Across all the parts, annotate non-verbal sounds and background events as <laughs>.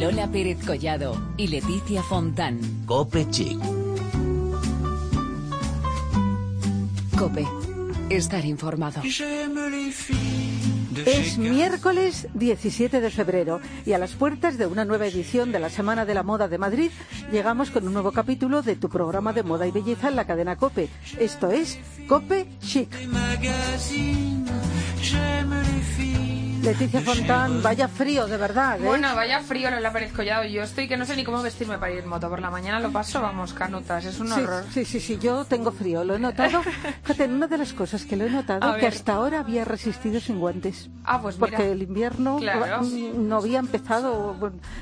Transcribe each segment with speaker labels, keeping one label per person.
Speaker 1: Lola Pérez Collado y Leticia Fontán.
Speaker 2: Cope Chic.
Speaker 1: Cope. Estar informado.
Speaker 3: Es miércoles 17 de febrero y a las puertas de una nueva edición de la Semana de la Moda de Madrid llegamos con un nuevo capítulo de tu programa de moda y belleza en la cadena Cope. Esto es Cope Chic. Leticia Fontán, vaya frío, de verdad. ¿eh?
Speaker 4: Bueno, vaya frío, lo Pérez Collado. Yo estoy que no sé ni cómo vestirme para ir en moto. Por la mañana lo paso, vamos, canutas. Es un
Speaker 3: sí,
Speaker 4: horror.
Speaker 3: Sí, sí, sí, yo tengo frío. Lo he notado. <laughs> Fíjate, una de las cosas que lo he notado que hasta ahora había resistido sin guantes.
Speaker 4: Ah, pues mira.
Speaker 3: Porque el invierno
Speaker 4: Claro.
Speaker 3: no había empezado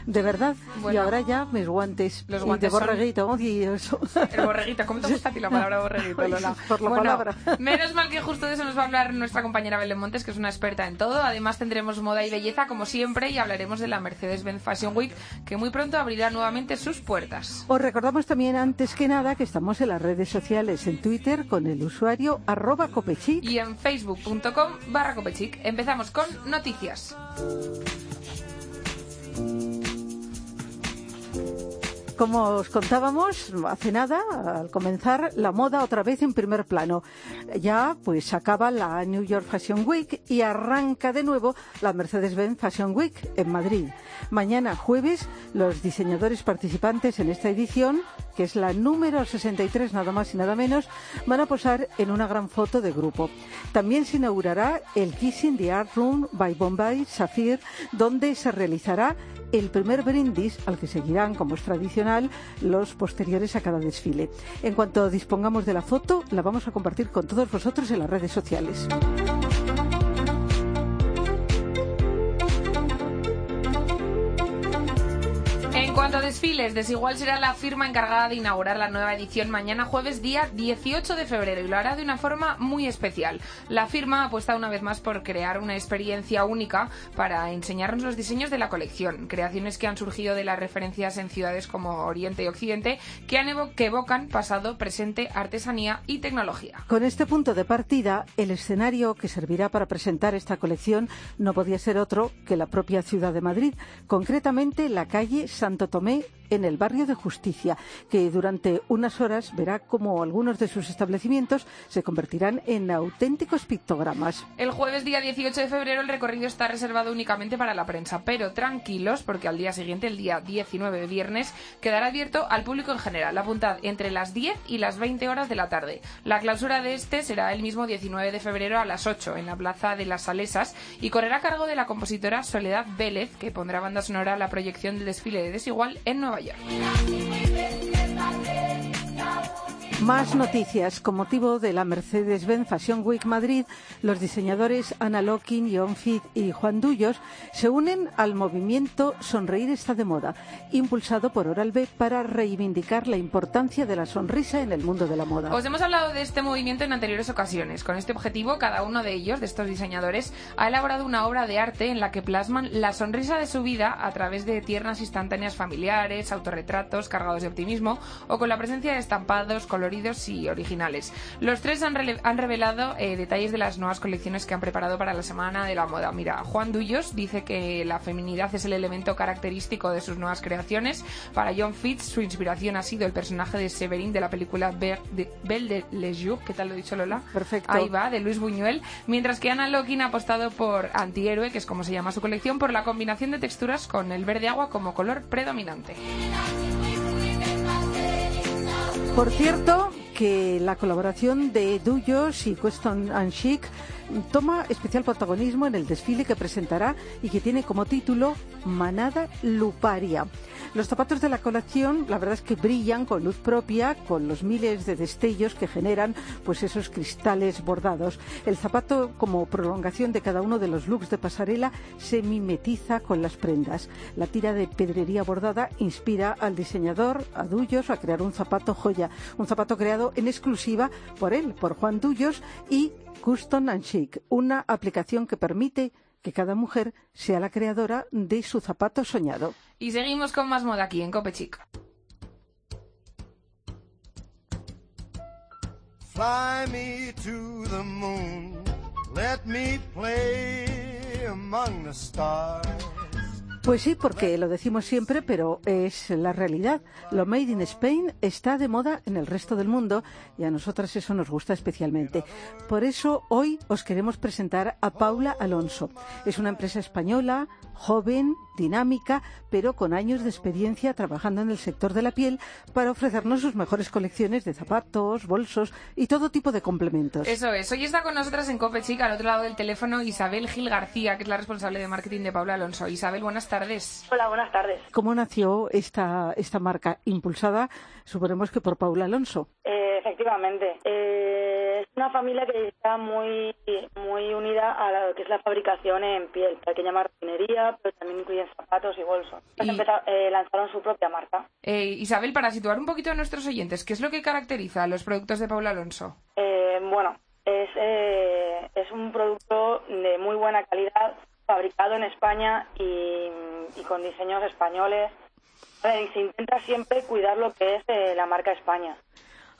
Speaker 3: de verdad. Y
Speaker 4: Bueno.
Speaker 3: ahora ya mis guantes.
Speaker 4: Los
Speaker 3: y
Speaker 4: guantes
Speaker 3: de
Speaker 4: son-
Speaker 3: borreguito y eso.
Speaker 4: El borreguito, ¿cómo te gusta a ti la palabra borreguito, <laughs> Lola?
Speaker 3: Por la
Speaker 4: Bueno,
Speaker 3: palabra.
Speaker 4: Menos mal que justo de eso nos va a hablar nuestra compañera Belén Montes, que es una experta en todo. Además tendremos moda y belleza, como siempre, y hablaremos de la Mercedes-Benz Fashion Week, que muy pronto abrirá nuevamente sus puertas.
Speaker 3: Os recordamos también, antes que nada, que estamos en las redes sociales, en Twitter, con el usuario arroba copechic.
Speaker 4: Y en facebook.com barra copechic. Empezamos con noticias.
Speaker 3: Como os contábamos hace nada, al comenzar, la moda otra vez en primer plano. Ya pues acaba la New York Fashion Week y arranca de nuevo la Mercedes-Benz Fashion Week en Madrid. Mañana jueves, los diseñadores participantes en esta edición, que es la número 63 nada más y nada menos, van a posar en una gran foto de grupo. También se inaugurará el Kissing the Art Room by Bombay Sapphire, donde se realizará el primer brindis al que seguirán, como es tradicional, los posteriores a cada desfile. En cuanto dispongamos de la foto, la vamos a compartir con todos vosotros en las redes sociales.
Speaker 4: Cuanto a desfiles, Desigual será la firma encargada de inaugurar la nueva edición mañana jueves día 18 de febrero y lo hará de una forma muy especial. La firma apuesta una vez más por crear una experiencia única para enseñarnos los diseños de la colección, creaciones que han surgido de las referencias en ciudades como Oriente y Occidente que, que evocan pasado, presente, artesanía y tecnología.
Speaker 3: Con este punto de partida, el escenario que servirá para presentar esta colección no podía ser otro que la propia ciudad de Madrid, concretamente la calle Santo Tomé en el barrio de Justicia, que durante unas horas verá cómo algunos de sus establecimientos se convertirán en auténticos pictogramas.
Speaker 4: El jueves día 18 de febrero el recorrido está reservado únicamente para la prensa, pero tranquilos porque al día siguiente, el día 19 de viernes, quedará abierto al público en general. Apuntad entre las 10 y las 20 horas de la tarde. La clausura de este será el mismo 19 de febrero a las 8 en la Plaza de las Salesas y correrá a cargo de la compositora Soledad Vélez, que pondrá banda sonora a la proyección del desfile de Desigual en Nueva York.
Speaker 3: Más noticias. Con motivo de la Mercedes-Benz Fashion Week Madrid, los diseñadores Ana Lokin, John Fit y Juan Dullos se unen al movimiento Sonreír está de moda, impulsado por Oral-B para reivindicar la importancia de la sonrisa en el mundo de la moda.
Speaker 4: Os hemos hablado de este movimiento en anteriores ocasiones. Con este objetivo, cada uno de ellos, de estos diseñadores, ha elaborado una obra de arte en la que plasman la sonrisa de su vida a través de tiernas instantáneas familiares, autorretratos cargados de optimismo o con la presencia de estampados coloridos y originales. Los tres han, han revelado eh, detalles de las nuevas colecciones que han preparado para la Semana de la Moda. Mira, Juan Dullos dice que la feminidad es el elemento característico de sus nuevas creaciones. Para John Fitz, su inspiración ha sido el personaje de Severin de la película Belle de Les Jours, ¿qué tal lo he dicho Lola?
Speaker 3: Perfecto.
Speaker 4: Ahí va, de Luis Buñuel. Mientras que Ana Lokin ha apostado por Antihéroe, que es como se llama su colección, por la combinación de texturas con el verde agua como color predominante.
Speaker 3: Por cierto, que la colaboración de Dullos y Queston and Chic toma especial protagonismo en el desfile que presentará y que tiene como título Manada Luparia. Los zapatos de la colección, la verdad es que brillan con luz propia, con los miles de destellos que generan pues esos cristales bordados. El zapato, como prolongación de cada uno de los looks de pasarela, se mimetiza con las prendas. La tira de pedrería bordada inspira al diseñador, a Dullos, a crear un zapato joya, un zapato creado en exclusiva por él, por Juan Dullos y Custom and Chic, una aplicación que permite que cada mujer sea la creadora de su zapato soñado.
Speaker 4: Y seguimos con más moda aquí en Copechic.
Speaker 5: Fly me to the moon. Let me play among the stars.
Speaker 3: Pues sí, porque lo decimos siempre, pero es la realidad. Lo made in Spain está de moda en el resto del mundo y a nosotras eso nos gusta especialmente. Por eso hoy os queremos presentar a Paula Alonso. Es una empresa española, joven, dinámica, pero con años de experiencia trabajando en el sector de la piel para ofrecernos sus mejores colecciones de zapatos, bolsos y todo tipo de complementos.
Speaker 4: Eso es. Hoy está con nosotras en Cope Chica, al otro lado del teléfono, Isabel Gil García, que es la responsable de marketing de Paula Alonso. Isabel, buenas tardes.
Speaker 2: Hola, buenas tardes.
Speaker 3: ¿Cómo nació esta, esta marca impulsada, suponemos que por Paula Alonso?
Speaker 2: Eh, efectivamente. Eh, es una familia que está muy, muy unida a lo que es la fabricación en piel, pequeña marroquinería, pero también incluyen zapatos y bolsos.
Speaker 4: Y-
Speaker 2: eh, lanzaron su propia marca.
Speaker 4: Eh, Isabel, para situar un poquito a nuestros oyentes, ¿qué es lo que caracteriza a los productos de Paula Alonso?
Speaker 2: Eh, bueno, es, eh, es un producto de muy buena calidad, fabricado en España y, y con diseños españoles. Se intenta siempre cuidar lo que es la marca España.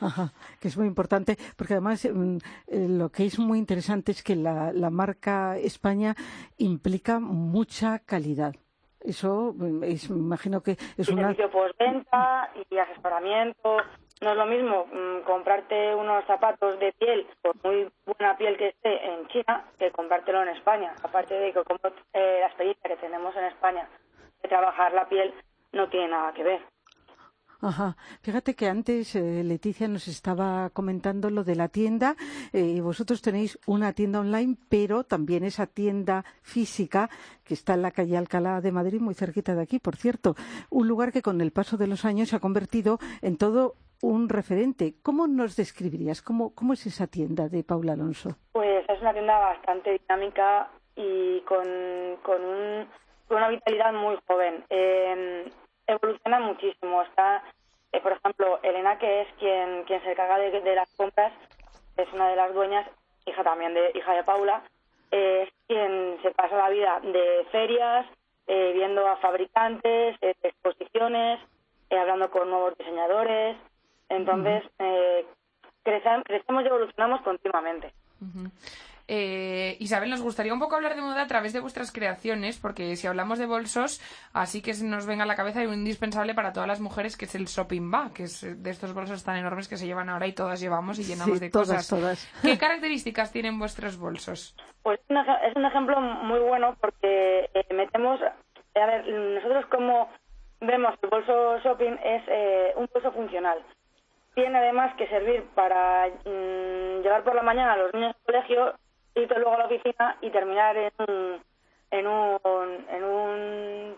Speaker 3: Ajá, que es muy importante, porque además mm, eh, lo que es muy interesante es que la, la marca España implica mucha calidad. Eso, mm, es, me imagino que es
Speaker 2: y
Speaker 3: una...
Speaker 2: servicio postventa y asesoramiento. No es lo mismo mm, comprarte unos zapatos de piel, por muy buena piel que esté en China, que comprártelo en España. Aparte de que como, eh, la experiencia que tenemos en España de trabajar la piel no tiene nada que ver.
Speaker 3: Ajá. Fíjate que antes eh, Leticia nos estaba comentando lo de la tienda. Eh, vosotros tenéis una tienda online, pero también esa tienda física que está en la calle Alcalá de Madrid, muy cerquita de aquí, por cierto. Un lugar que con el paso de los años se ha convertido en todo un referente. ¿Cómo nos describirías? ¿Cómo, es esa tienda de Paula Alonso?
Speaker 2: Pues es una tienda bastante dinámica y con, con, un- con una vitalidad muy joven. Eh, evoluciona muchísimo. Está, eh, por ejemplo, Elena, que es quien, quien se encarga de, de las compras, es una de las dueñas, hija también de hija de Paula, eh, es quien se pasa la vida de ferias, eh, viendo a fabricantes, eh, exposiciones, hablando con nuevos diseñadores. Entonces, eh, crecem- crecemos y evolucionamos continuamente.
Speaker 4: Eh, Isabel, nos gustaría un poco hablar de moda a través de vuestras creaciones, porque si hablamos de bolsos, así que se nos venga a la cabeza hay un indispensable para todas las mujeres, que es el shopping bag, que es eh, de estos bolsos tan enormes que se llevan ahora y todas llevamos y llenamos
Speaker 3: Sí,
Speaker 4: de
Speaker 3: todas,
Speaker 4: cosas.
Speaker 3: todas.
Speaker 4: ¿Qué características tienen vuestros bolsos?
Speaker 2: Pues es un ej- es un ejemplo muy bueno porque eh, metemos, eh, a ver, nosotros como vemos el bolso shopping es eh, un bolso funcional. Tiene además que servir para mm, llevar por la mañana a los niños al colegio, irte luego a la oficina y terminar en un, en un, en un,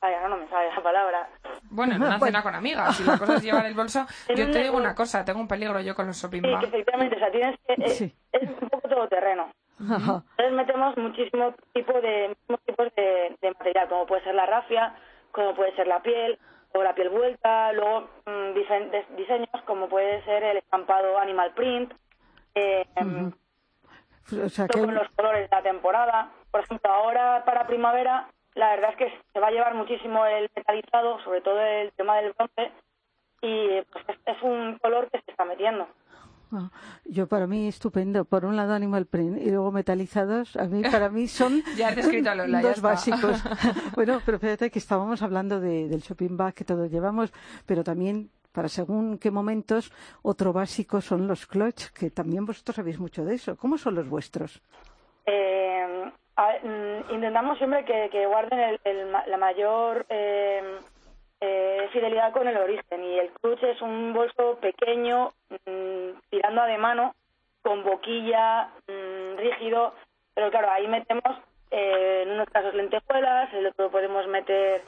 Speaker 2: ay, ahora no me sale la palabra.
Speaker 4: Bueno, en una <laughs> cena con amigas, si la cosa es llevar el bolso, <laughs> yo te digo una cosa, tengo un peligro yo con los shopping
Speaker 2: Sí, que
Speaker 4: bag.
Speaker 2: efectivamente, o sea, tienes que, es,
Speaker 3: Sí.
Speaker 2: es un poco todoterreno.
Speaker 3: Ajá.
Speaker 2: Entonces metemos muchísimo tipo de tipos de, de material, como puede ser la rafia, como puede ser la piel o la piel vuelta, luego mm, diferentes diseños como puede ser el estampado animal print, eh,
Speaker 3: O sea, que
Speaker 2: con los colores de la temporada. Por ejemplo, ahora para primavera, la verdad es que se va a llevar muchísimo el metalizado, sobre todo el tema del bronce, y pues es, un color que se está metiendo.
Speaker 3: Yo para mí estupendo. Por un lado animal print y luego metalizados. A mí para mí son <laughs>
Speaker 4: Ya has descrito a Lola, ya
Speaker 3: dos
Speaker 4: está.
Speaker 3: básicos. <laughs> bueno, pero fíjate que estábamos hablando de- del shopping bag que todos llevamos, pero también para según qué momentos otro básico son los clutch, que también vosotros sabéis mucho de eso. ¿Cómo son los vuestros?
Speaker 2: Eh, mm, intentamos siempre que, guarden el- el la mayor eh, eh, fidelidad con el origen y el clutch es un bolso pequeño mm, tirando a de mano con boquilla mm, rígido pero claro ahí metemos eh, en unos casos lentejuelas en otro podemos meter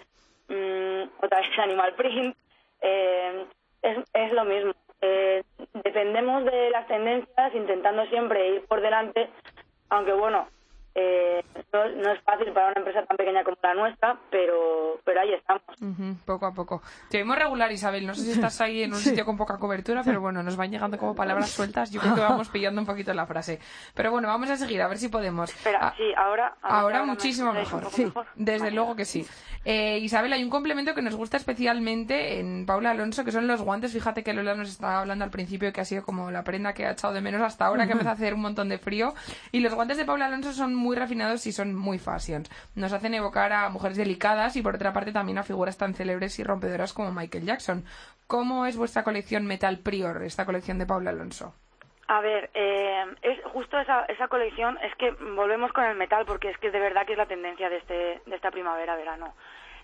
Speaker 2: otra vez <laughs> animal print eh, es, es lo mismo. Eh, dependemos de las tendencias intentando siempre ir por delante aunque bueno eh, no, no es fácil para una empresa tan pequeña como la nuestra pero pero ahí estamos
Speaker 4: Ujú, poco a poco. Te oímos regular, Isabel. No sé si estás ahí en un <laughs>
Speaker 3: Sí.
Speaker 4: sitio con poca cobertura, pero bueno, nos van llegando como palabras sueltas. Yo creo que vamos pillando un poquito la frase. Pero bueno, vamos a seguir, a ver si podemos.
Speaker 2: espera
Speaker 4: Ah,
Speaker 2: sí ahora
Speaker 4: Ahora
Speaker 2: me
Speaker 4: muchísimo
Speaker 2: un
Speaker 4: mejor.
Speaker 3: Sí.
Speaker 2: mejor.
Speaker 4: Desde luego que sí. Eh, Isabel, hay un complemento que nos gusta especialmente en Paula Alonso, que son los guantes. Fíjate que Lola nos estaba hablando al principio que ha sido como la prenda que ha echado de menos hasta ahora, que <laughs> empieza a hacer un montón de frío. Y los guantes de Paula Alonso son muy refinados y son muy fashions. Nos hacen evocar a mujeres delicadas y por otra parte también a figuras tan célebres y rompedoras como Michael Jackson. ¿Cómo es vuestra colección Metal Prior, esta colección de Paula Alonso?
Speaker 2: A ver, eh, es justo esa, esa colección, es que volvemos con el metal porque es que de verdad que es la tendencia de, este, de esta primavera-verano.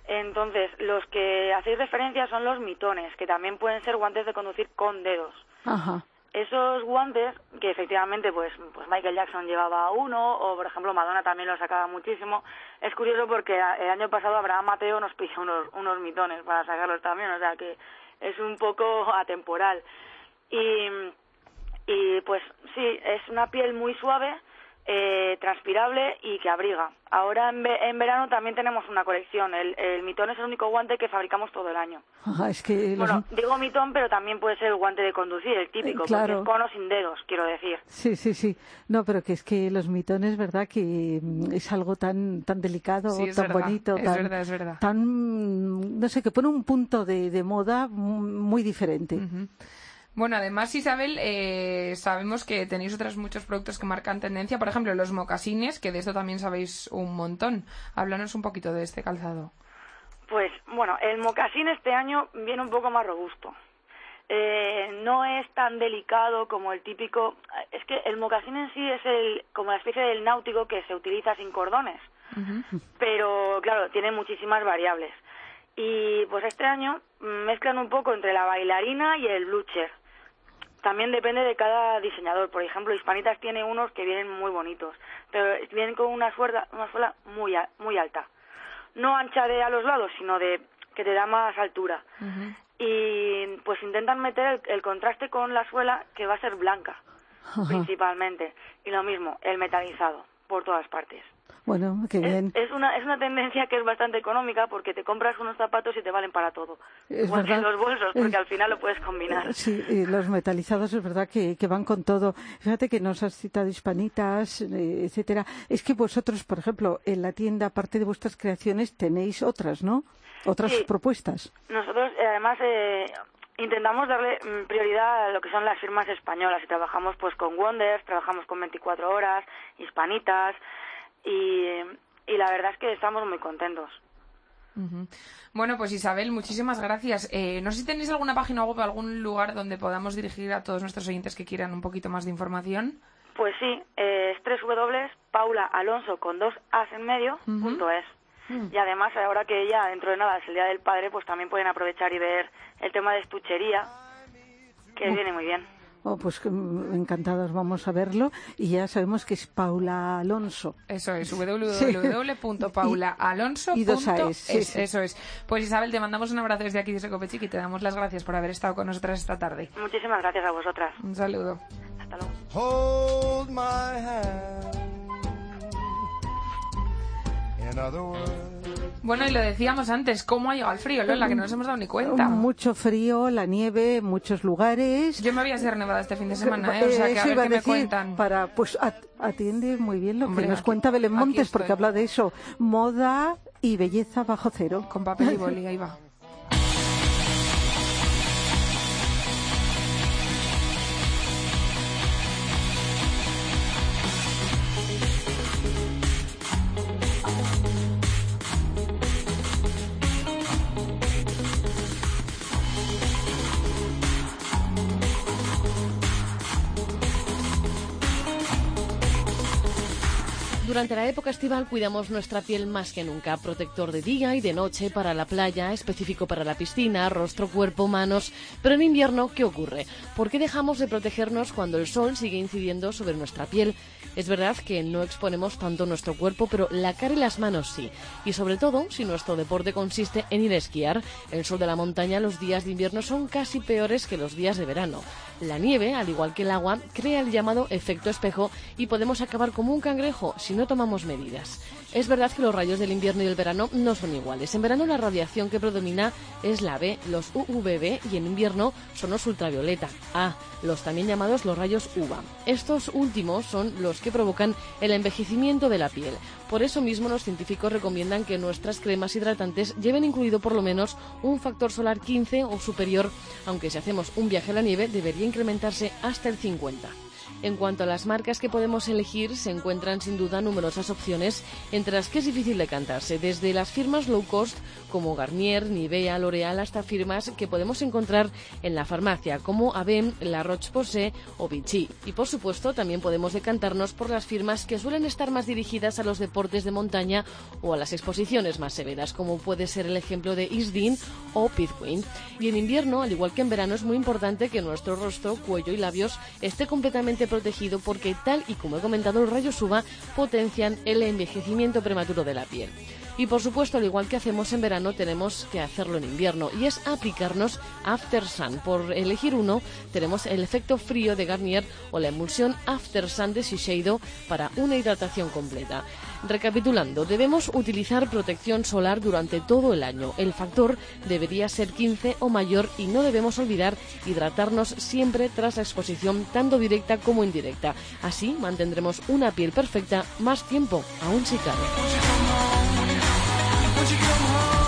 Speaker 2: Entonces, los que hacéis referencia son los mitones, que también pueden ser guantes de conducir con dedos.
Speaker 3: Ajá.
Speaker 2: Esos guantes, que efectivamente pues, pues Michael Jackson llevaba uno, o por ejemplo Madonna también lo sacaba muchísimo, es curioso porque el año pasado Abraham Mateo nos pidió unos, unos mitones para sacarlos también, o sea que es un poco <laughs> atemporal. Y, y pues sí, es una piel muy suave, eh, transpirable y que abriga. Ahora en, ve- en verano también tenemos una colección. El, el mitón es el único guante que fabricamos todo el año.
Speaker 3: Ajá, <laughs> es que los-
Speaker 2: Bueno, digo mitón, pero también puede ser el guante de conducir, el típico,
Speaker 3: Eh, claro.
Speaker 2: porque es con o sin dedos, quiero decir.
Speaker 3: Sí, sí, sí. No, pero que es que los mitones, ¿verdad? Que mm, es algo tan tan delicado,
Speaker 4: Sí,
Speaker 3: tan
Speaker 4: verdad,
Speaker 3: bonito,
Speaker 4: es
Speaker 3: tan,
Speaker 4: verdad, es verdad.
Speaker 3: tan, mm, no sé, que pone un punto de, de moda mm, muy diferente.
Speaker 4: Ujú. Bueno, además, Isabel, eh, sabemos que tenéis otros muchos productos que marcan tendencia. Por ejemplo, los mocasines, que de esto también sabéis un montón. Háblanos un poquito de este calzado.
Speaker 2: Pues bueno, el mocasín este año viene un poco más robusto. Eh, no es tan delicado como el típico. Es que el mocasín en sí es el como la especie del náutico que se utiliza sin cordones. Pero claro, tiene muchísimas variables. Y pues este año mm, mezclan un poco entre la bailarina y el blucher. También depende de cada diseñador. Por ejemplo, Hispanitas tiene unos que vienen muy bonitos, pero vienen con una suela, una suela muy, a- muy alta. No ancha de a los lados, sino de que te da más altura. Y pues intentan meter el, el contraste con la suela que va a ser blanca, principalmente. Y lo mismo, el metalizado, por todas partes.
Speaker 3: Bueno, qué
Speaker 2: Es,
Speaker 3: bien.
Speaker 2: es una es una tendencia que es bastante económica porque te compras unos zapatos y te valen para todo.
Speaker 3: Es
Speaker 2: Igual que
Speaker 3: verdad.
Speaker 2: los bolsos, porque
Speaker 3: Es-
Speaker 2: al final lo puedes combinar.
Speaker 3: Sí, y los metalizados es verdad que, que van con todo. Fíjate que nos has citado hispanitas, eh, etcétera. Es que vosotros, por ejemplo, en la tienda, aparte de vuestras creaciones, tenéis otras, ¿no? Otras
Speaker 2: Sí.
Speaker 3: propuestas.
Speaker 2: Nosotros, eh, además, eh, intentamos darle mm, prioridad a lo que son las firmas españolas y trabajamos pues con Wonders, trabajamos con 24 horas, Hispanitas y, y la verdad es que estamos muy contentos.
Speaker 4: Bueno, pues Isabel, muchísimas gracias. Eh, no sé si tenéis alguna página web o algún lugar donde podamos dirigir a todos nuestros oyentes que quieran un poquito más de información.
Speaker 2: Pues sí, eh, es www.paulaalonso con dos as en medio punto es. Y además, ahora que ya dentro de nada es el Día del Padre, pues también pueden aprovechar y ver el tema de estuchería, que viene muy bien.
Speaker 3: Oh, pues mm, encantados, vamos a verlo. Y ya sabemos que es Paula Alonso.
Speaker 4: Eso es, www.paulaalonso.es. <laughs>
Speaker 3: Y- y dos Aes, sí, sí.
Speaker 4: Eso es. Pues Isabel, te mandamos un abrazo desde aquí desde Copechic y te damos las gracias por haber estado con nosotras esta tarde.
Speaker 2: Muchísimas gracias a vosotras.
Speaker 4: Un saludo.
Speaker 2: Hasta luego.
Speaker 5: Hold my hand. In other words,
Speaker 4: Bueno, y lo decíamos antes, ¿cómo ha llegado el frío, Lola? Que no nos hemos dado ni cuenta.
Speaker 3: Mucho frío, la nieve, muchos lugares.
Speaker 4: Yo me voy a hacer nevada este fin de semana, ¿eh? O sea, que a
Speaker 3: Eso
Speaker 4: ver
Speaker 3: iba
Speaker 4: qué me
Speaker 3: decir,
Speaker 4: cuentan.
Speaker 3: Para, pues at- atiende muy bien lo
Speaker 4: Hombre,
Speaker 3: que nos
Speaker 4: aquí-
Speaker 3: cuenta Belén Montes, porque habla de eso. Moda y belleza bajo cero.
Speaker 4: Con papel y boli, <laughs> ahí va.
Speaker 6: Durante la época estival cuidamos nuestra piel más que nunca. Protector de día y de noche para la playa, específico para la piscina, rostro, cuerpo, manos. Pero en invierno, ¿qué ocurre? ¿Por qué dejamos de protegernos cuando el sol sigue incidiendo sobre nuestra piel? Es verdad que no exponemos tanto nuestro cuerpo, pero la cara y las manos sí. Y sobre todo, si nuestro deporte consiste en ir a esquiar, el sol de la montaña los días de invierno son casi peores que los días de verano. La nieve, al igual que el agua, crea el llamado efecto espejo y podemos acabar como un cangrejo si no tomamos medidas. Es verdad que los rayos del invierno y del verano no son iguales. En verano la radiación que predomina es la B, los UVB, y en invierno son los ultravioleta, A, los también llamados los rayos UVA. Estos últimos son los que provocan el envejecimiento de la piel. Por eso mismo los científicos recomiendan que nuestras cremas hidratantes lleven incluido por lo menos un factor solar 15 o superior, aunque si hacemos un viaje a la nieve debería incrementarse hasta el 50. En cuanto a las marcas que podemos elegir, se encuentran sin duda numerosas opciones entre las que es difícil decantarse, desde las firmas low cost como Garnier, Nivea, L'Oreal, hasta firmas que podemos encontrar en la farmacia como Avem, La Roche-Posay o Vichy. Y por supuesto, también podemos decantarnos por las firmas que suelen estar más dirigidas a los deportes de montaña o a las exposiciones más severas, como puede ser el ejemplo de Isdin o Pithqueen. Y en invierno, al igual que en verano, es muy importante que nuestro rostro, cuello y labios esté completamente protegido porque, tal y como he comentado, los rayos UVA potencian el envejecimiento prematuro de la piel. Y por supuesto, al igual que hacemos en verano, tenemos que hacerlo en invierno y es aplicarnos After Sun. Por elegir uno, tenemos el efecto frío de Garnier o la emulsión After Sun de Shiseido para una hidratación completa. Recapitulando, debemos utilizar protección solar durante todo el año. El factor debería ser 15 o mayor y no debemos olvidar hidratarnos siempre tras la exposición tanto directa como indirecta. Así mantendremos una piel perfecta más tiempo, aún si cabe.
Speaker 4: Bueno,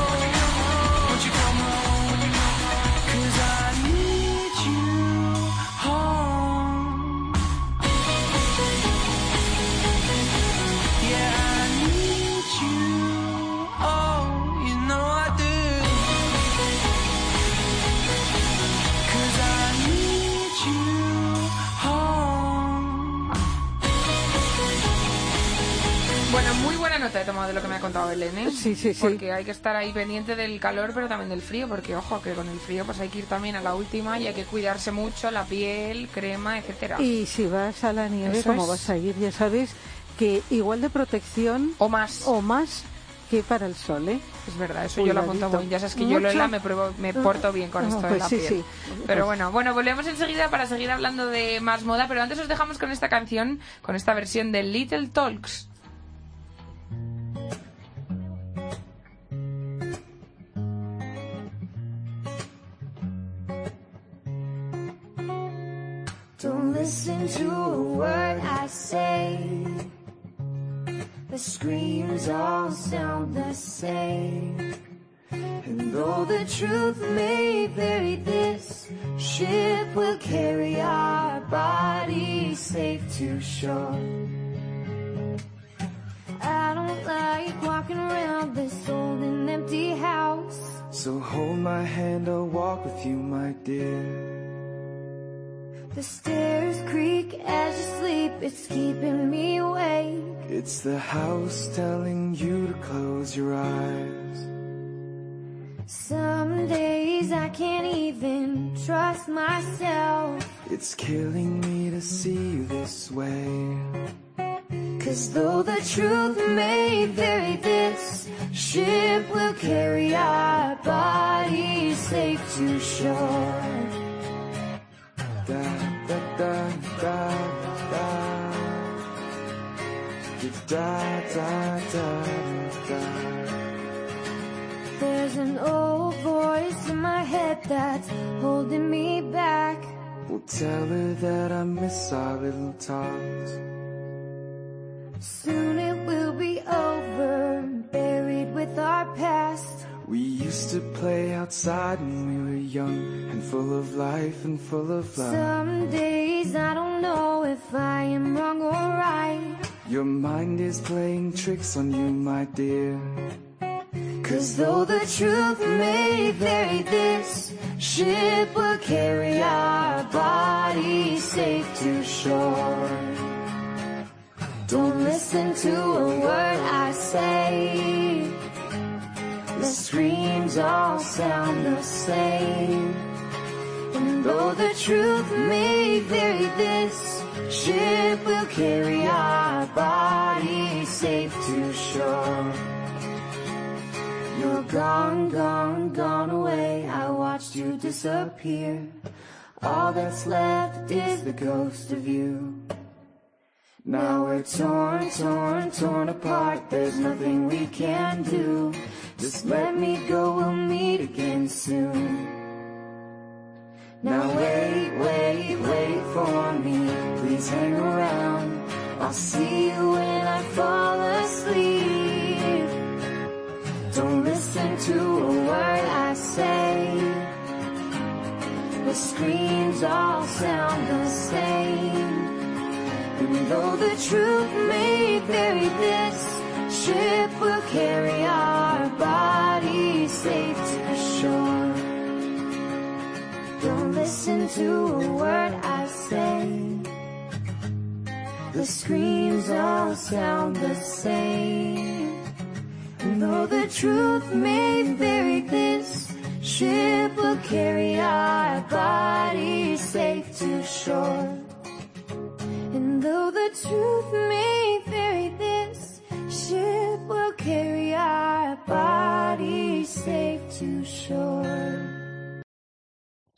Speaker 4: tomado de lo que me ha contado Belén, ¿eh?
Speaker 3: Sí, sí, sí.
Speaker 4: Porque hay que estar ahí pendiente del calor, pero también del frío, porque ojo, que con el frío pues hay que ir también a la última y hay que cuidarse mucho la piel, crema, etcétera.
Speaker 3: Y si vas a la nieve,
Speaker 4: Eso
Speaker 3: como
Speaker 4: es.
Speaker 3: vas a ir, ya sabes que igual de protección
Speaker 4: O más.
Speaker 3: o más que para el sol, ¿eh?
Speaker 4: Es verdad, eso yo lo apunto muy. Ya sabes que yo,
Speaker 3: Mucho.
Speaker 4: Lola, me, pruebo- me porto bien con
Speaker 3: Ah,
Speaker 4: esto de
Speaker 3: pues
Speaker 4: la
Speaker 3: sí,
Speaker 4: piel.
Speaker 3: sí.
Speaker 4: Pero bueno, bueno, volvemos enseguida para seguir hablando de más moda, pero antes os dejamos con esta canción, con esta versión de Little Talks.
Speaker 7: Listen to a word I say. The screams all sound the same. And though the truth may vary, this ship will carry our bodies safe to shore. I don't like walking around this old and empty house.
Speaker 5: So hold my hand, I'll walk with you, my dear.
Speaker 7: The stairs creak as you sleep, it's keeping me awake.
Speaker 5: It's the house telling you to close your eyes.
Speaker 7: Some days I can't even trust myself.
Speaker 5: It's killing me to see you this way.
Speaker 7: Cause though the truth may vary, this ship will carry our bodies safe to shore.
Speaker 5: Da da da da da. Da da.
Speaker 7: There's an old voice in my head that's holding me back.
Speaker 5: We'll tell her that I miss our little talks.
Speaker 7: Soon it will be over, buried with our past.
Speaker 5: We used to play outside when we were young and full of life and full of love.
Speaker 7: Some days I don't know if I am wrong or right.
Speaker 5: Your mind is playing tricks on you, my dear.
Speaker 7: Cause though the truth may vary, this ship will carry our bodies safe to shore. Don't listen to a word I say. Screams all sound the same. And though the truth may vary, this ship will carry our bodies safe to shore. You're gone, gone, gone away. I watched you disappear. All that's left is the ghost of you. Now we're torn, torn, torn apart. There's nothing we can do. Just let me go, we'll meet again soon. Now wait, wait, wait for me. Please hang around. I'll see you when I fall asleep. Don't listen to a word I say. The screams all sound the same. And though the truth may vary, this ship will carry our listen to a word I say. The screams all sound the same. And though the truth may vary, this ship will carry our bodies safe to shore. And though the truth may vary, this ship will carry our bodies safe to shore.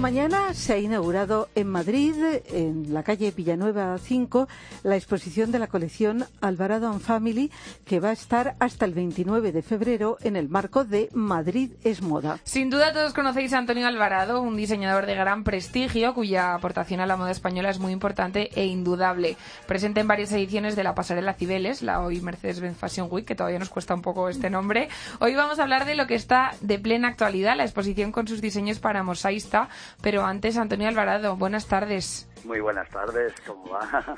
Speaker 3: Mañana se ha inaugurado en Madrid, en la calle Villanueva 5, la exposición de la colección Alvarado and Family, que va a estar hasta el 29 de febrero en el marco de Madrid es Moda.
Speaker 4: Sin duda todos conocéis a Antonio Alvarado, un diseñador de gran prestigio cuya aportación a la moda española es muy importante e indudable. Presente en varias ediciones de la pasarela Cibeles, la hoy Mercedes-Benz Fashion Week, que todavía nos cuesta un poco este nombre. Hoy vamos a hablar de lo que está de plena actualidad, la exposición con sus diseños para mosaísta. Pero antes, Antonio Alvarado, buenas tardes.
Speaker 8: Muy buenas tardes, ¿cómo va?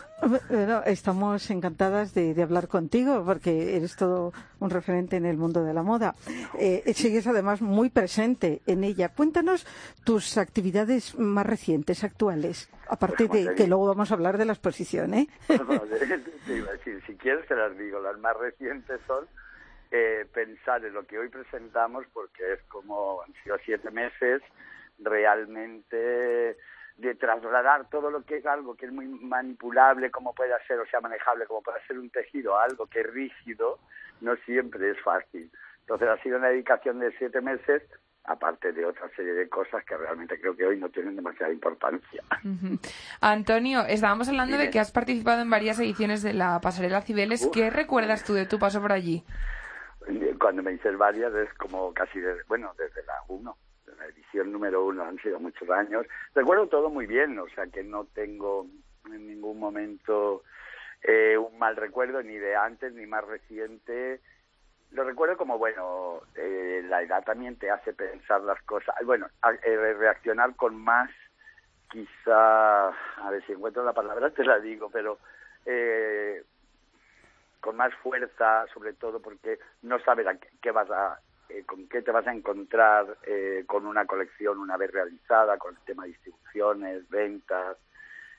Speaker 3: Bueno, estamos encantadas de, de hablar contigo porque eres todo un referente en el mundo de la moda. Eh, sigues además muy presente en ella. Cuéntanos tus actividades más recientes, actuales, aparte
Speaker 8: Pues,
Speaker 3: de
Speaker 8: como
Speaker 3: que luego vamos a hablar de la exposición, ¿eh? <laughs>
Speaker 8: A decir, si quieres te las digo, las más recientes son eh, pensar en lo que hoy presentamos, porque es como han sido siete meses realmente de trasladar todo lo que es algo que es muy manipulable, como pueda ser, o sea, manejable, como pueda ser un tejido, a algo que es rígido, no siempre es fácil. Entonces ha sido una dedicación de siete meses, aparte de otra serie de cosas que realmente creo que hoy no tienen demasiada importancia.
Speaker 4: Antonio, estábamos hablando de que has participado en varias ediciones de la pasarela Cibeles.
Speaker 8: Uf.
Speaker 4: ¿Qué recuerdas tú de tu paso por allí?
Speaker 8: Cuando me dices varias es como casi, de- bueno, desde la 1, la edición número 1, han sido muchos años. Recuerdo todo muy bien, o sea que no tengo en ningún momento eh, un mal recuerdo, ni de antes ni más reciente. Lo recuerdo como, bueno, eh, la edad también te hace pensar las cosas, bueno, eh, reaccionar con más, quizá, a ver si encuentro la palabra, te la digo, pero eh, con más fuerza, sobre todo porque no sabes a qué vas a, eh, con qué te vas a encontrar eh, con una colección una vez realizada, con el tema de distribuciones, ventas,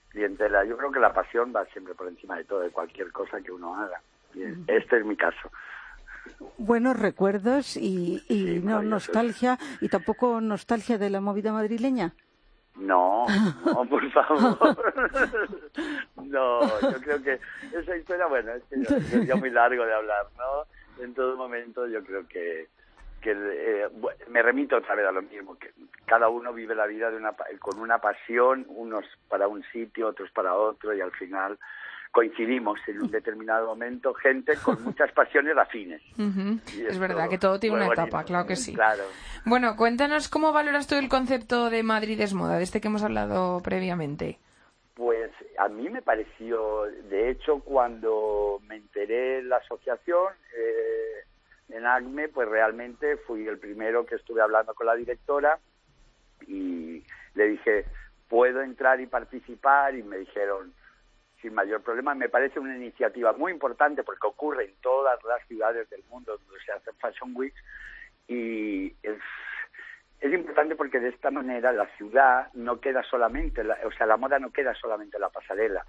Speaker 8: clientela. Yo creo que la pasión va siempre por encima de todo, de cualquier cosa que uno haga. Y este es mi caso.
Speaker 3: Buenos recuerdos y, y
Speaker 8: Sí,
Speaker 3: no nostalgia, y tampoco nostalgia de la movida madrileña.
Speaker 8: No, no, <laughs> por favor. No, yo creo que esa historia, bueno, es que muy largo de hablar, ¿no? En todo momento yo creo que, que eh, me remito otra vez a lo mismo, que cada uno vive la vida de una, con una pasión, unos para un sitio, otros para otro, y al final coincidimos en un determinado momento, gente con <laughs> muchas pasiones afines.
Speaker 4: Es verdad que todo tiene una
Speaker 8: bonito.
Speaker 4: etapa, claro que sí.
Speaker 8: Claro.
Speaker 4: Bueno, cuéntanos cómo valoras tú el concepto de Madrid es moda, de este que hemos hablado previamente.
Speaker 8: Pues a mí me pareció, de hecho, cuando me enteré en la asociación, eh, en ACME, pues realmente fui el primero que estuve hablando con la directora y le dije, ¿puedo entrar y participar? Y me dijeron, sin mayor problema, me parece una iniciativa muy importante porque ocurre en todas las ciudades del mundo donde se hacen Fashion Weeks y es, es importante porque de esta manera la ciudad no queda solamente, la- o sea, la moda no queda solamente en la pasarela,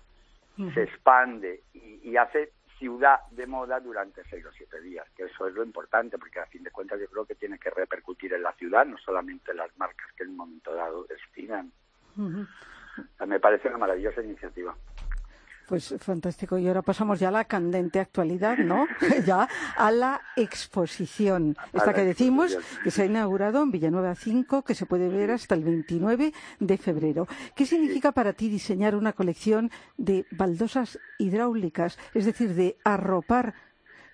Speaker 8: se expande y, y hace ciudad de moda durante seis o siete días, que eso es lo importante, porque a fin de cuentas yo creo que tiene que repercutir en la ciudad, no solamente en las marcas que en un momento dado destinan.
Speaker 3: Ujú.
Speaker 8: O sea, me parece una maravillosa iniciativa.
Speaker 3: Pues fantástico. Y ahora pasamos ya a la candente actualidad, ¿no? <laughs> ya a la exposición. Esta
Speaker 8: la
Speaker 3: que decimos
Speaker 8: exposición.
Speaker 3: que se ha inaugurado en Villanueva 5, que se puede ver hasta el 29 de febrero. ¿Qué significa para ti diseñar una colección de baldosas hidráulicas, es decir, de arropar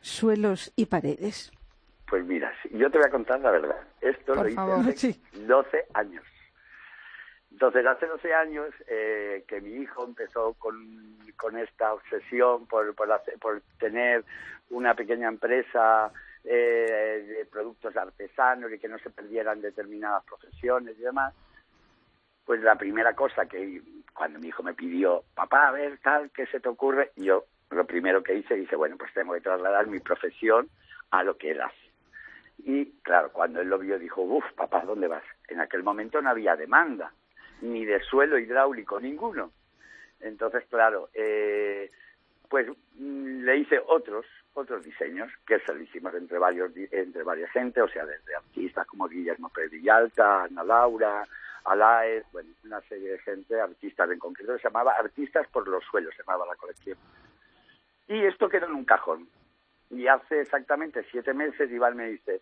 Speaker 3: suelos y paredes?
Speaker 8: Pues mira, yo te voy a contar la verdad. Esto
Speaker 4: Por
Speaker 8: lo hice
Speaker 4: favor.
Speaker 8: hace <laughs>
Speaker 3: Sí.
Speaker 8: 12 años. Entonces, hace 12 años eh, que mi hijo empezó con, con esta obsesión por, por, por tener una pequeña empresa eh, de productos artesanos y que no se perdieran determinadas profesiones y demás, pues la primera cosa que cuando mi hijo me pidió, papá, a ver, tal, ¿qué se te ocurre? Yo lo primero que hice, dice, bueno, pues tengo que trasladar mi profesión a lo que él hace. Y claro, cuando él lo vio, dijo, uff, papá, ¿dónde vas? En aquel momento no había demanda, ni de suelo hidráulico, ninguno. Entonces, claro, eh, pues mm, le hice otros otros diseños que se lo hicimos entre varios entre varias gente, o sea, desde artistas como Guillermo Pérez Villalta, Ana Laura, Alaez, bueno, una serie de gente, artistas en concreto, se llamaba Artistas por los suelos, se llamaba la colección. Y esto quedó en un cajón. Y hace exactamente siete meses Iván me dice,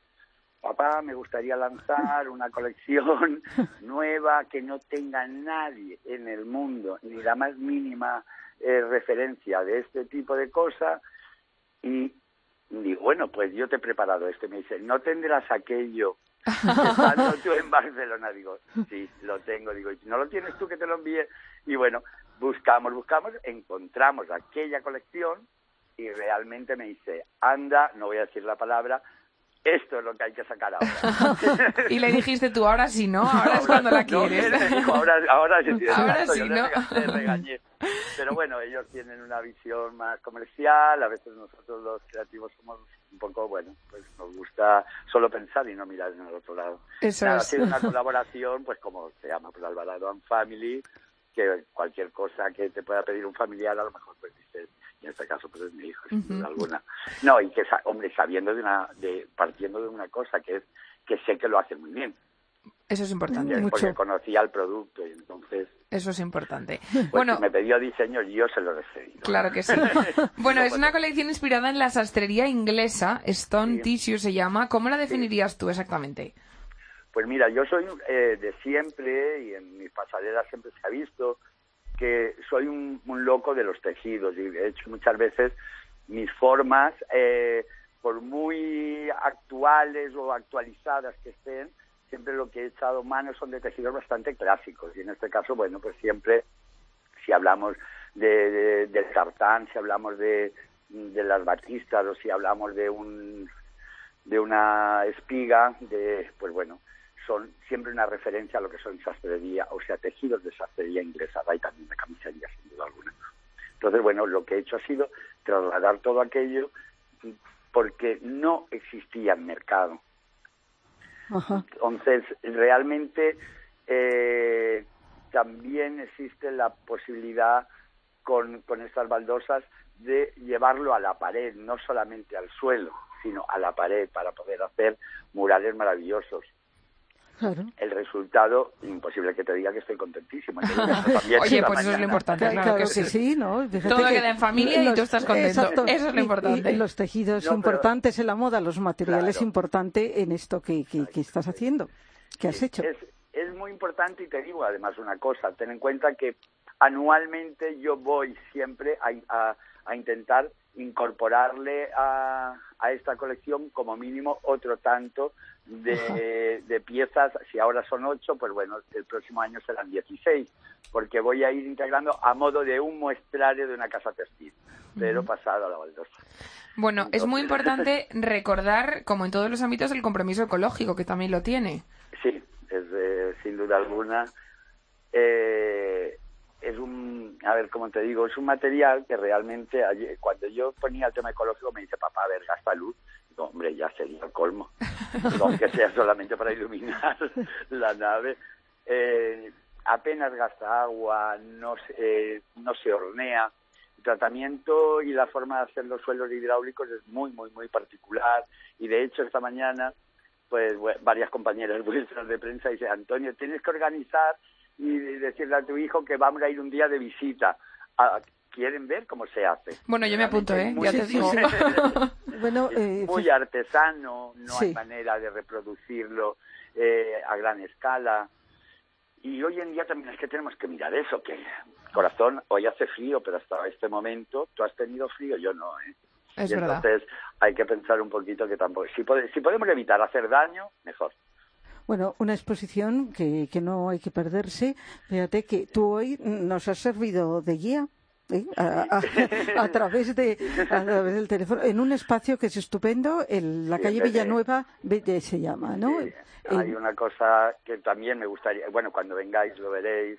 Speaker 8: papá, me gustaría lanzar una colección <laughs> nueva que no tenga nadie en el mundo, ni la más mínima eh, referencia de este tipo de cosas. Y digo, bueno, pues yo te he preparado esto. Y me dice, ¿no tendrás aquello <laughs> estando tú en Barcelona? Digo, sí, lo tengo. Digo, ¿y no lo tienes tú que te lo envíe? Y bueno, buscamos, buscamos, encontramos aquella colección y realmente me dice, anda, no voy a decir la palabra, esto es lo que hay que sacar ahora. <laughs>
Speaker 4: Y le dijiste tú, ahora sí, ¿no? Ahora es cuando la <laughs>
Speaker 8: no,
Speaker 4: quieres.
Speaker 8: me dijo, ahora, ahora sí,
Speaker 4: Ahora sí,
Speaker 8: yo
Speaker 4: ¿no?
Speaker 8: le regañé. Pero bueno, ellos tienen una visión más comercial, a veces nosotros los creativos somos un poco, bueno, pues nos gusta solo pensar y no mirar en el otro lado.
Speaker 4: Eso
Speaker 8: Nada,
Speaker 4: es.
Speaker 8: Ha sido una <laughs> colaboración, pues como se llama, pues Alvarado and Family, que cualquier cosa que te pueda pedir un familiar, a lo mejor pues dices, en este caso pues es mi hijo, sin duda alguna. No, y que, hombre, sabiendo de una, de, partiendo de una cosa que es que sé que lo hace muy bien,
Speaker 4: Eso es importante.
Speaker 3: Mucho.
Speaker 8: porque conocía el producto y entonces,
Speaker 4: Eso es importante. <laughs>
Speaker 8: pues
Speaker 4: bueno,
Speaker 8: si me pidió diseño, yo se lo he cedido.
Speaker 4: Claro que sí. <laughs> Bueno, es una colección inspirada en la sastrería inglesa, Stone
Speaker 8: Sí.
Speaker 4: Tissue se llama. ¿Cómo la definirías tú exactamente?
Speaker 8: Pues mira, yo soy eh, de siempre y en mis pasarelas siempre se ha visto que soy un, loco de los tejidos. Y de hecho muchas veces mis formas, eh, por muy actuales o actualizadas que estén, siempre lo que he echado mano son de tejidos bastante clásicos. Y en este caso, bueno, pues siempre si hablamos de, de- del tartán, si hablamos de, de las batistas o si hablamos de un de una espiga, de pues bueno, son siempre una referencia a lo que son sastrería, o sea, tejidos de sastrería inglesa, y también de camisería, sin duda alguna. Entonces, bueno, lo que he hecho ha sido trasladar todo aquello porque no existía en mercado.
Speaker 3: Ajá.
Speaker 8: Entonces, realmente eh, también existe la posibilidad con, con estas baldosas de llevarlo a la pared, no solamente al suelo, sino a la pared para poder hacer murales maravillosos.
Speaker 3: Claro.
Speaker 8: El resultado, imposible que te diga que estoy también <laughs>
Speaker 4: Oye, pues eso es lo importante, claro, que sí.
Speaker 3: ¿no? Fíjate
Speaker 4: Todo
Speaker 3: que
Speaker 4: queda en familia y tú estás contento.
Speaker 3: Exacto.
Speaker 4: Eso es lo
Speaker 3: Y-
Speaker 4: importante.
Speaker 3: Y, los tejidos
Speaker 8: No, pero-
Speaker 3: importantes en la moda, los materiales
Speaker 8: Claro.
Speaker 3: importantes en esto que, que, que estás haciendo, que has hecho.
Speaker 8: Es, es muy importante y te digo además una cosa, ten en cuenta que anualmente yo voy siempre a, a- a intentar incorporarle a, a esta colección como mínimo otro tanto de, de piezas, si ahora son ocho, pues bueno, el próximo año serán 16, porque voy a ir integrando a modo de un muestrario de una casa textil, pero pasado a la baldosa.
Speaker 4: Bueno, es muy <laughs> importante recordar, como en todos los ámbitos, el compromiso ecológico, que también lo tiene.
Speaker 8: Sí, es eh, sin duda alguna. eh, es un, a ver, como te digo, es un material que realmente, cuando yo ponía el tema ecológico, me dice, papá, a ver, gasta luz. Digo, hombre, ya sería el colmo. Digo, aunque sea <laughs> solamente para iluminar <laughs> la nave. Eh, apenas gasta agua, no se, eh, no se hornea. El tratamiento y la forma de hacer los suelos hidráulicos es muy, muy, muy particular. Y de hecho, esta mañana pues bu- varias compañeras vuestras de prensa dicen, Antonio, tienes que organizar y decirle a tu hijo que vamos a ir un día de visita. ¿A quieren ver cómo se hace.
Speaker 4: Bueno, yo me apunto, ¿eh?
Speaker 8: Muy-
Speaker 4: Ya te digo. <laughs> <laughs>
Speaker 3: Bueno, eh,
Speaker 8: muy artesano, no
Speaker 3: Sí.
Speaker 8: hay manera de reproducirlo eh, a gran escala. Y hoy en día también es que tenemos que mirar eso, que corazón, hoy hace frío, pero hasta este momento tú has tenido frío, yo no, ¿eh?
Speaker 4: Es
Speaker 8: y
Speaker 4: verdad.
Speaker 8: entonces hay que pensar un poquito que tampoco, si, pode- si podemos evitar hacer daño, mejor.
Speaker 3: Bueno, una exposición que, que no hay que perderse. Fíjate que tú hoy nos has servido de guía. ¿eh? A, a- a través de a través del teléfono en un espacio que es estupendo en la calle Villanueva se llama no
Speaker 8: Sí, hay una cosa que también me gustaría, bueno, cuando vengáis lo veréis,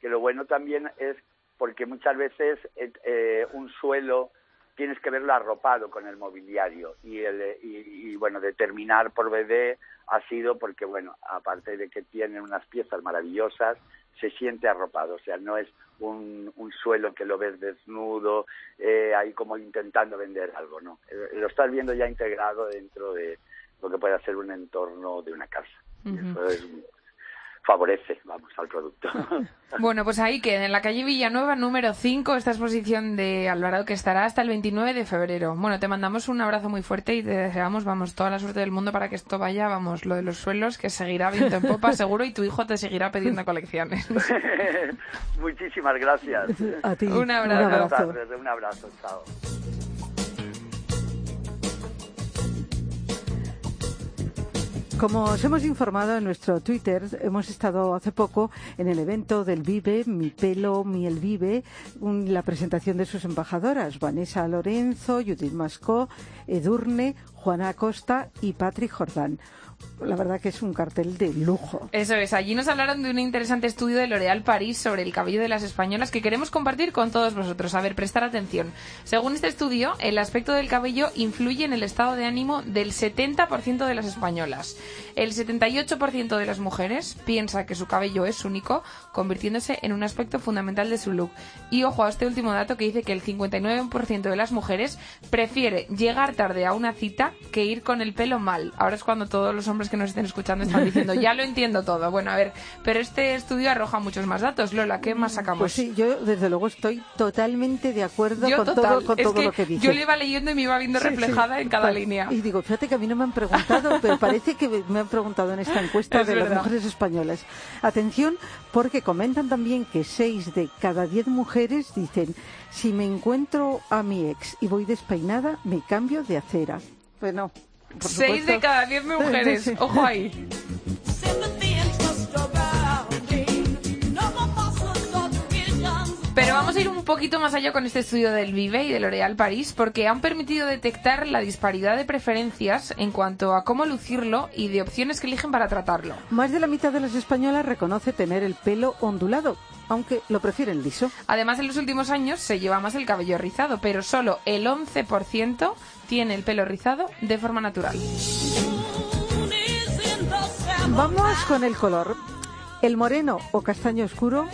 Speaker 8: que lo bueno también es porque muchas veces eh, eh, un suelo tienes que verlo arropado con el mobiliario y, el, eh, y, y, bueno, determinar por BD ha sido porque, bueno, aparte de que tiene unas piezas maravillosas, se siente arropado, o sea, no es un, un suelo que lo ves desnudo, eh, ahí como intentando vender algo, ¿no? Eh, lo estás viendo ya integrado dentro de lo que puede ser un entorno de una casa. Eso es- favorece, vamos, al producto. <laughs>
Speaker 4: Bueno, pues ahí queda, en la calle Villanueva número 5, esta exposición de Alvarado que estará hasta el 29 de febrero. Bueno, te mandamos un abrazo muy fuerte y te deseamos, vamos, toda la suerte del mundo para que esto vaya, vamos, lo de los suelos, que seguirá viento en popa seguro y tu hijo te seguirá pidiendo colecciones. <laughs>
Speaker 8: Muchísimas gracias.
Speaker 3: a ti
Speaker 4: Un abrazo.
Speaker 8: Buenas
Speaker 3: abrazo.
Speaker 8: un abrazo, chao.
Speaker 3: Como os hemos informado en nuestro Twitter, hemos estado hace poco en el evento del Vive, Mi Pelo, Miel Vive, un- la presentación de sus embajadoras, Vanessa Lorenzo, Judith Mascó, Edurne, Juana Acosta y Patrick Jordán. La verdad que es un cartel de lujo.
Speaker 4: Eso es, allí nos hablaron de un interesante estudio de L'Oréal París sobre el cabello de las españolas que queremos compartir con todos vosotros. A ver, prestar atención. Según este estudio, el aspecto del cabello influye en el estado de ánimo del 70% de las españolas. El 78% de las mujeres piensa que su cabello es único, convirtiéndose en un aspecto fundamental de su look. Y ojo a este último dato que dice que el 59% de las mujeres prefiere llegar tarde a una cita que ir con el pelo mal. Ahora es cuando todos los hombres que nos estén escuchando están diciendo, ya lo entiendo todo. Bueno, a ver, pero este estudio arroja muchos más datos. Lola, ¿qué más sacamos?
Speaker 3: Pues sí, yo desde luego estoy totalmente de acuerdo
Speaker 4: Yo
Speaker 3: con
Speaker 4: total,
Speaker 3: todo, con
Speaker 4: es
Speaker 3: todo
Speaker 4: que
Speaker 3: lo que dice.
Speaker 4: yo lo iba leyendo y me iba viendo reflejada
Speaker 3: sí.
Speaker 4: en cada línea.
Speaker 3: Y digo, fíjate que a mí no me han preguntado, pero parece que me han preguntado en esta <laughs> encuesta
Speaker 4: Es
Speaker 3: de
Speaker 4: verdad.
Speaker 3: las mujeres españolas. Atención, porque comentan también que seis de cada diez mujeres dicen, si me encuentro a mi ex y voy despeinada, me cambio de acera. Bueno, por
Speaker 4: Seis
Speaker 3: supuesto.
Speaker 4: de cada diez <laughs> mujeres.
Speaker 3: Sí.
Speaker 4: Ojo ahí. Pero vamos a ir un poquito más allá con este estudio del Vive y de L'Oréal París porque han permitido detectar la disparidad de preferencias en cuanto a cómo lucirlo y de opciones que eligen para tratarlo.
Speaker 3: Más de la mitad de las españolas reconoce tener el pelo ondulado, aunque lo prefieren liso.
Speaker 4: Además, en los últimos años se lleva más el cabello rizado, pero solo el 11% tiene el pelo rizado de forma natural.
Speaker 3: Vamos con el color. El moreno o castaño oscuro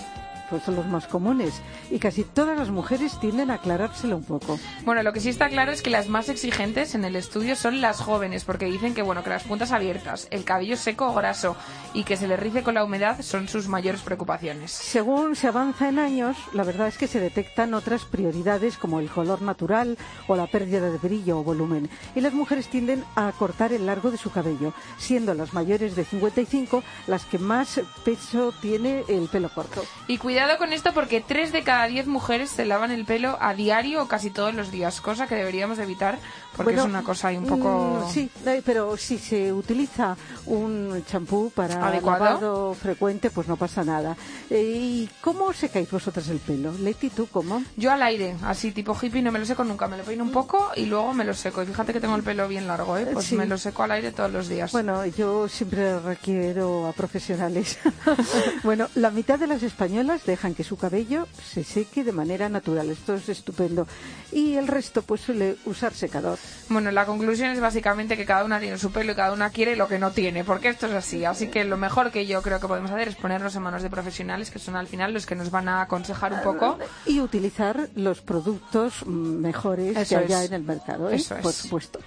Speaker 3: pues son los más comunes y casi todas las mujeres tienden a aclarárselo un poco.
Speaker 4: Bueno, lo que sí está claro es que las más exigentes en el estudio son las jóvenes, porque dicen que bueno, que las puntas abiertas, el cabello seco o graso y que se le rice con la humedad son sus mayores preocupaciones.
Speaker 3: Según se avanza en años, la verdad es que se detectan otras prioridades como el color natural o la pérdida de brillo o volumen. Y las mujeres tienden a cortar el largo de su cabello, siendo las mayores de 55 las que más peso tiene el pelo corto.
Speaker 4: Y cuidado con esto porque 3 de cada 10 mujeres se lavan el pelo a diario o casi todos los días, cosa que deberíamos de evitar porque
Speaker 3: Bueno,
Speaker 4: es una cosa ahí un poco...
Speaker 3: mm, sí, eh, pero si se utiliza un champú para
Speaker 4: ¿Adecuado?
Speaker 3: lavado frecuente, pues no pasa nada. Eh, ¿Y cómo secáis vosotras el pelo? Leti, ¿tú cómo?
Speaker 4: Yo al aire, así tipo hippie, no me lo seco nunca. Me lo peino un poco y luego me lo seco. Y fíjate que tengo el pelo bien largo, ¿eh? Pues
Speaker 3: Sí.
Speaker 4: me lo seco al aire todos los días.
Speaker 3: Bueno, yo siempre requiero a profesionales. <laughs> bueno, la mitad de las españolas dejan que su cabello se seque de manera natural. Esto es estupendo. Y el resto, pues suele usar secador.
Speaker 4: Bueno, la conclusión es básicamente que cada una tiene su pelo y cada una quiere lo que no tiene, porque esto es así. Así que lo mejor que yo creo que podemos hacer es ponernos en manos de profesionales, que son al final los que nos van a aconsejar un poco.
Speaker 3: Y utilizar los productos mm, mejores
Speaker 4: Eso
Speaker 3: que haya
Speaker 4: es.
Speaker 3: en el mercado, ¿eh?
Speaker 4: Eso es.
Speaker 3: por supuesto.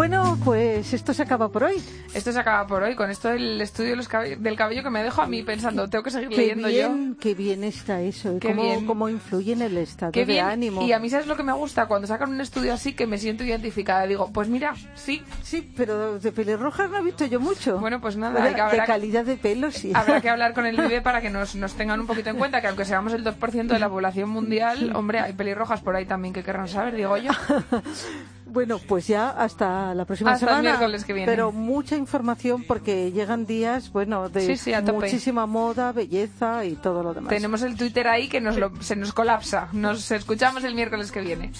Speaker 3: Bueno, pues esto se acaba por hoy.
Speaker 4: Esto se acaba por hoy. Con esto del estudio del cabello que me dejo a mí pensando, tengo que seguir
Speaker 3: Qué
Speaker 4: leyendo
Speaker 3: bien, qué bien está eso. y
Speaker 4: Qué
Speaker 3: cómo,
Speaker 4: bien.
Speaker 3: cómo influye en el
Speaker 4: yo.
Speaker 3: estado
Speaker 4: Qué
Speaker 3: de
Speaker 4: bien.
Speaker 3: ánimo.
Speaker 4: Y a mí, ¿sabes lo que me gusta? Cuando sacan un estudio así que me siento identificada. Digo, pues mira, sí.
Speaker 3: Sí, pero de pelirrojas no he visto yo mucho.
Speaker 4: Bueno, pues nada, hay que- habrá
Speaker 3: de calidad de pelo, sí.
Speaker 4: Habrá que hablar con el <laughs> IBE para que nos, nos tengan un poquito en cuenta que aunque seamos el 2% de la población mundial, hombre, hay pelirrojas por ahí también que querrán saber, digo yo. <laughs>
Speaker 3: Bueno, pues ya hasta la próxima
Speaker 4: Hasta el
Speaker 3: semana.
Speaker 4: miércoles que viene.
Speaker 3: Pero mucha información porque llegan días, bueno, de
Speaker 4: Sí, sí,
Speaker 3: muchísima moda, belleza y todo lo demás.
Speaker 4: Tenemos el Twitter ahí que nos lo- se nos colapsa. Nos escuchamos el miércoles que viene.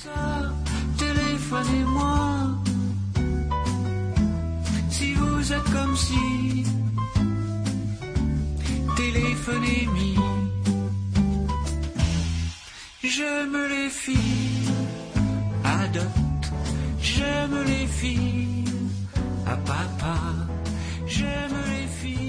Speaker 5: J'aime les filles, à papa, j'aime les filles.